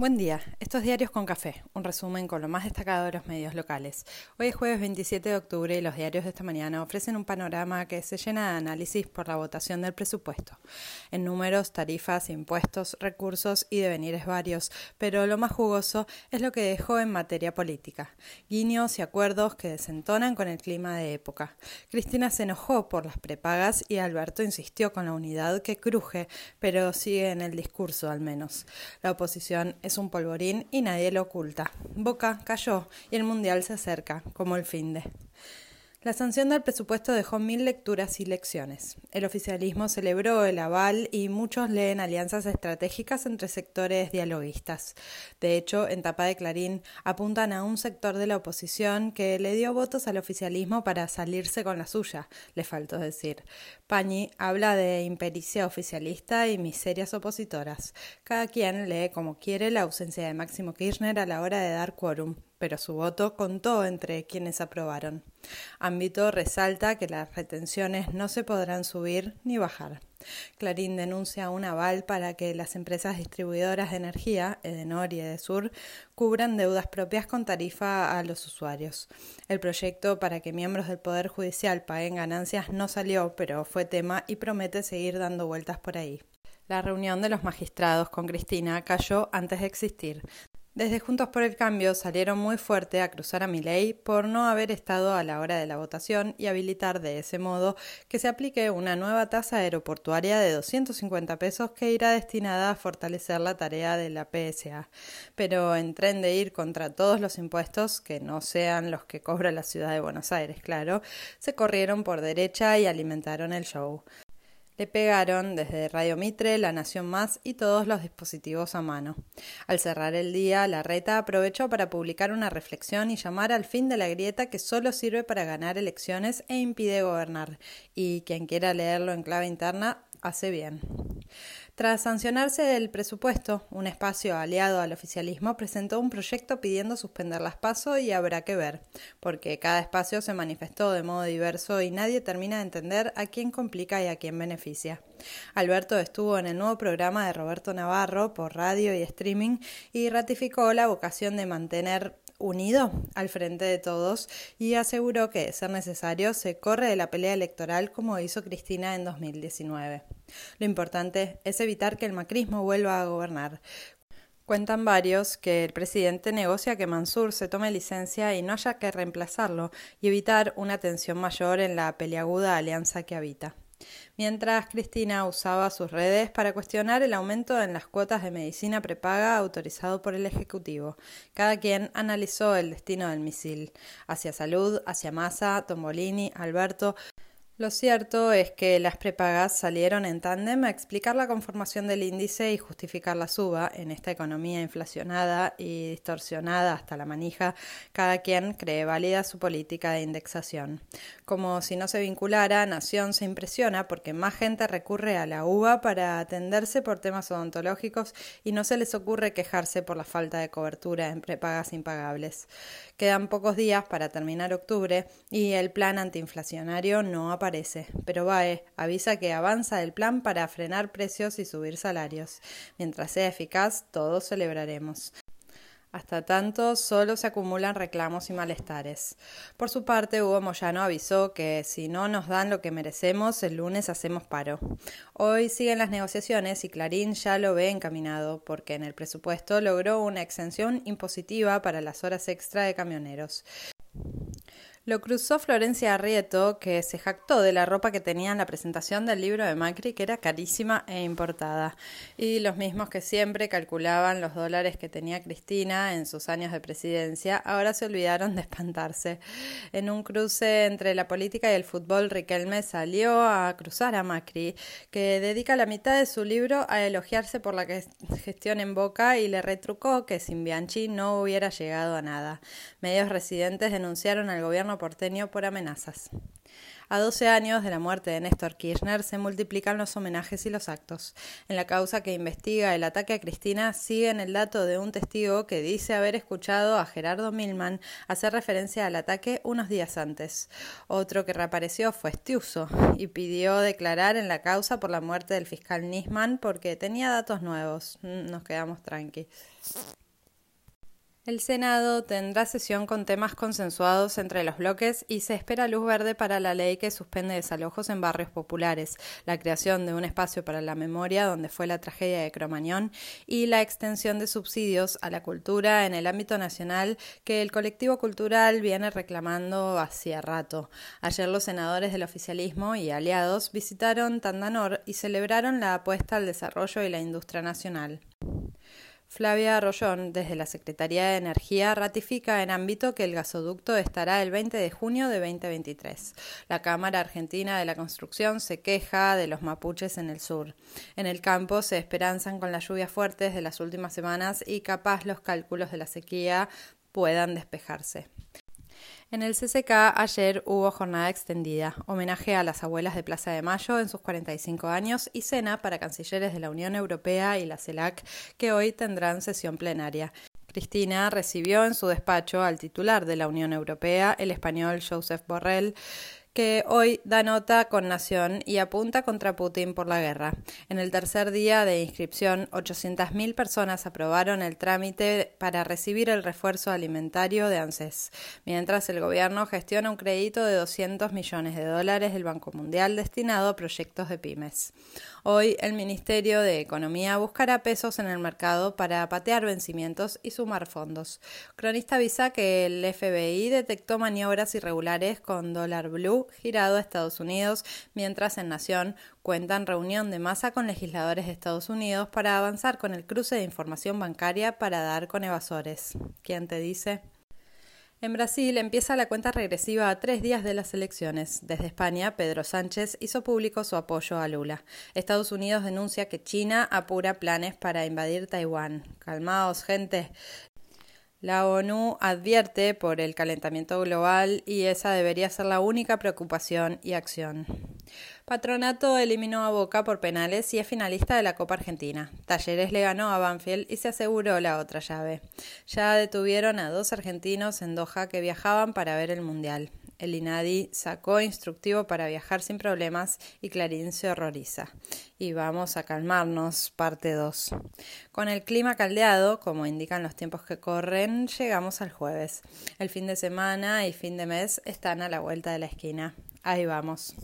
Buen día, estos diarios con café, un resumen con lo más destacado de los medios locales. Hoy es jueves 27 de octubre y los diarios de esta mañana ofrecen un panorama que se llena de análisis por la votación del presupuesto, en números, tarifas, impuestos, recursos y devenires varios, pero lo más jugoso es lo que dejó en materia política, guiños y acuerdos que desentonan con el clima de época. Cristina se enojó por las prepagas y Alberto insistió con la unidad que cruje, pero sigue en el discurso al menos. La oposición es un polvorín y nadie lo oculta. Boca cayó y el Mundial se acerca, como el fin de. La sanción del presupuesto dejó mil lecturas y lecciones. El oficialismo celebró el aval y muchos leen alianzas estratégicas entre sectores dialoguistas. De hecho, en tapa de Clarín apuntan a un sector de la oposición que le dio votos al oficialismo para salirse con la suya, le faltó decir. Pañi habla de impericia oficialista y miserias opositoras. Cada quien lee como quiere la ausencia de Máximo Kirchner a la hora de dar quórum, pero su voto contó entre quienes aprobaron. Ámbito resalta que las retenciones no se podrán subir ni bajar. Clarín denuncia un aval para que las empresas distribuidoras de energía, Edenor y Edesur, cubran deudas propias con tarifa a los usuarios. El proyecto para que miembros del Poder Judicial paguen ganancias no salió, pero fue tema y promete seguir dando vueltas por ahí. La reunión de los magistrados con Cristina cayó antes de existir. Desde Juntos por el Cambio salieron muy fuerte a cruzar a Milei por no haber estado a la hora de la votación y habilitar de ese modo que se aplique una nueva tasa aeroportuaria de 250 pesos que irá destinada a fortalecer la tarea de la PSA. Pero en tren de ir contra todos los impuestos, que no sean los que cobra la ciudad de Buenos Aires, claro, se corrieron por derecha y alimentaron el show. Le pegaron desde Radio Mitre, La Nación Más y todos los dispositivos a mano. Al cerrar el día, la reta aprovechó para publicar una reflexión y llamar al fin de la grieta que solo sirve para ganar elecciones e impide gobernar. Y quien quiera leerlo en clave interna, hace bien. Tras sancionarse el presupuesto, un espacio aliado al oficialismo presentó un proyecto pidiendo suspender las PASO y habrá que ver, porque cada espacio se manifestó de modo diverso y nadie termina de entender a quién complica y a quién beneficia. Alberto estuvo en el nuevo programa de Roberto Navarro por radio y streaming y ratificó la vocación de mantener unido al frente de todos y aseguró que, de ser necesario, se corre de la pelea electoral como hizo Cristina en 2019. Lo importante es evitar que el macrismo vuelva a gobernar. Cuentan varios que el presidente negocia que Mansur se tome licencia y no haya que reemplazarlo y evitar una tensión mayor en la peliaguda alianza que habita mientras Cristina usaba sus redes para cuestionar el aumento en las cuotas de medicina prepaga autorizado por el Ejecutivo. Cada quien analizó el destino del misil, hacia Salud, hacia Massa, Tombolini, Alberto, lo cierto es que las prepagas salieron en tándem a explicar la conformación del índice y justificar la suba en esta economía inflacionada y distorsionada hasta la manija. Cada quien cree válida su política de indexación. Como si no se vinculara, Nación se impresiona porque más gente recurre a la UVA para atenderse por temas odontológicos y no se les ocurre quejarse por la falta de cobertura en prepagas impagables. Quedan pocos días para terminar octubre y el plan antiinflacionario no aparece pero BAE avisa que avanza el plan para frenar precios y subir salarios. Mientras sea eficaz, todos celebraremos. Hasta tanto, solo se acumulan reclamos y malestares. Por su parte, Hugo Moyano avisó que si no nos dan lo que merecemos, el lunes hacemos paro. Hoy siguen las negociaciones y Clarín ya lo ve encaminado, porque en el presupuesto logró una exención impositiva para las horas extra de camioneros. Lo cruzó Florencia Arrieto, que se jactó de la ropa que tenía en la presentación del libro de Macri, que era carísima e importada. Y los mismos que siempre calculaban los dólares que tenía Cristina en sus años de presidencia, ahora se olvidaron de espantarse. En un cruce entre la política y el fútbol, Riquelme salió a cruzar a Macri, que dedica la mitad de su libro a elogiarse por la gestión en Boca y le retrucó que sin Bianchi no hubiera llegado a nada. Medios residentes denunciaron al gobierno porteño por amenazas. A 12 años de la muerte de Néstor Kirchner se multiplican los homenajes y los actos. En la causa que investiga el ataque a Cristina siguen el dato de un testigo que dice haber escuchado a Gerardo Milman hacer referencia al ataque unos días antes. Otro que reapareció fue Estiuso y pidió declarar en la causa por la muerte del fiscal Nisman porque tenía datos nuevos. Nos quedamos tranquilos. El Senado tendrá sesión con temas consensuados entre los bloques y se espera luz verde para la ley que suspende desalojos en barrios populares, la creación de un espacio para la memoria donde fue la tragedia de Cromañón y la extensión de subsidios a la cultura en el ámbito nacional que el colectivo cultural viene reclamando hacía rato. Ayer los senadores del oficialismo y aliados visitaron Tandanor y celebraron la apuesta al desarrollo y la industria nacional. Flavia Arroyón, desde la Secretaría de Energía, ratifica en ámbito que el gasoducto estará el 20 de junio de 2023. La Cámara Argentina de la Construcción se queja de los mapuches en el sur. En el campo se esperanzan con las lluvias fuertes de las últimas semanas y capaz los cálculos de la sequía puedan despejarse. En el CCK ayer hubo jornada extendida, homenaje a las abuelas de Plaza de Mayo en sus 45 años y cena para cancilleres de la Unión Europea y la CELAC que hoy tendrán sesión plenaria. Cristina recibió en su despacho al titular de la Unión Europea, el español Joseph Borrell, que hoy da nota con Nación y apunta contra Putin por la guerra. En el tercer día de inscripción, 800.000 personas aprobaron el trámite para recibir el refuerzo alimentario de ANSES, mientras el gobierno gestiona un crédito de 200 millones de dólares del Banco Mundial destinado a proyectos de pymes. Hoy el Ministerio de Economía buscará pesos en el mercado para patear vencimientos y sumar fondos. Cronista avisa que el FBI detectó maniobras irregulares con dólar blue girado a Estados Unidos, mientras en Nación cuentan reunión de masa con legisladores de Estados Unidos para avanzar con el cruce de información bancaria para dar con evasores. ¿Quién te dice? En Brasil empieza la cuenta regresiva a tres días de las elecciones. Desde España, Pedro Sánchez hizo público su apoyo a Lula. Estados Unidos denuncia que China apura planes para invadir Taiwán. Calmaos, gente. La ONU advierte por el calentamiento global y esa debería ser la única preocupación y acción. Patronato eliminó a Boca por penales y es finalista de la Copa Argentina. Talleres le ganó a Banfield y se aseguró la otra llave. Ya detuvieron a dos argentinos en Doha que viajaban para ver el Mundial. El INADI sacó instructivo para viajar sin problemas y Clarín se horroriza. Y vamos a calmarnos, parte 2. Con el clima caldeado, como indican los tiempos que corren, llegamos al jueves. El fin de semana y fin de mes están a la vuelta de la esquina. Ahí vamos.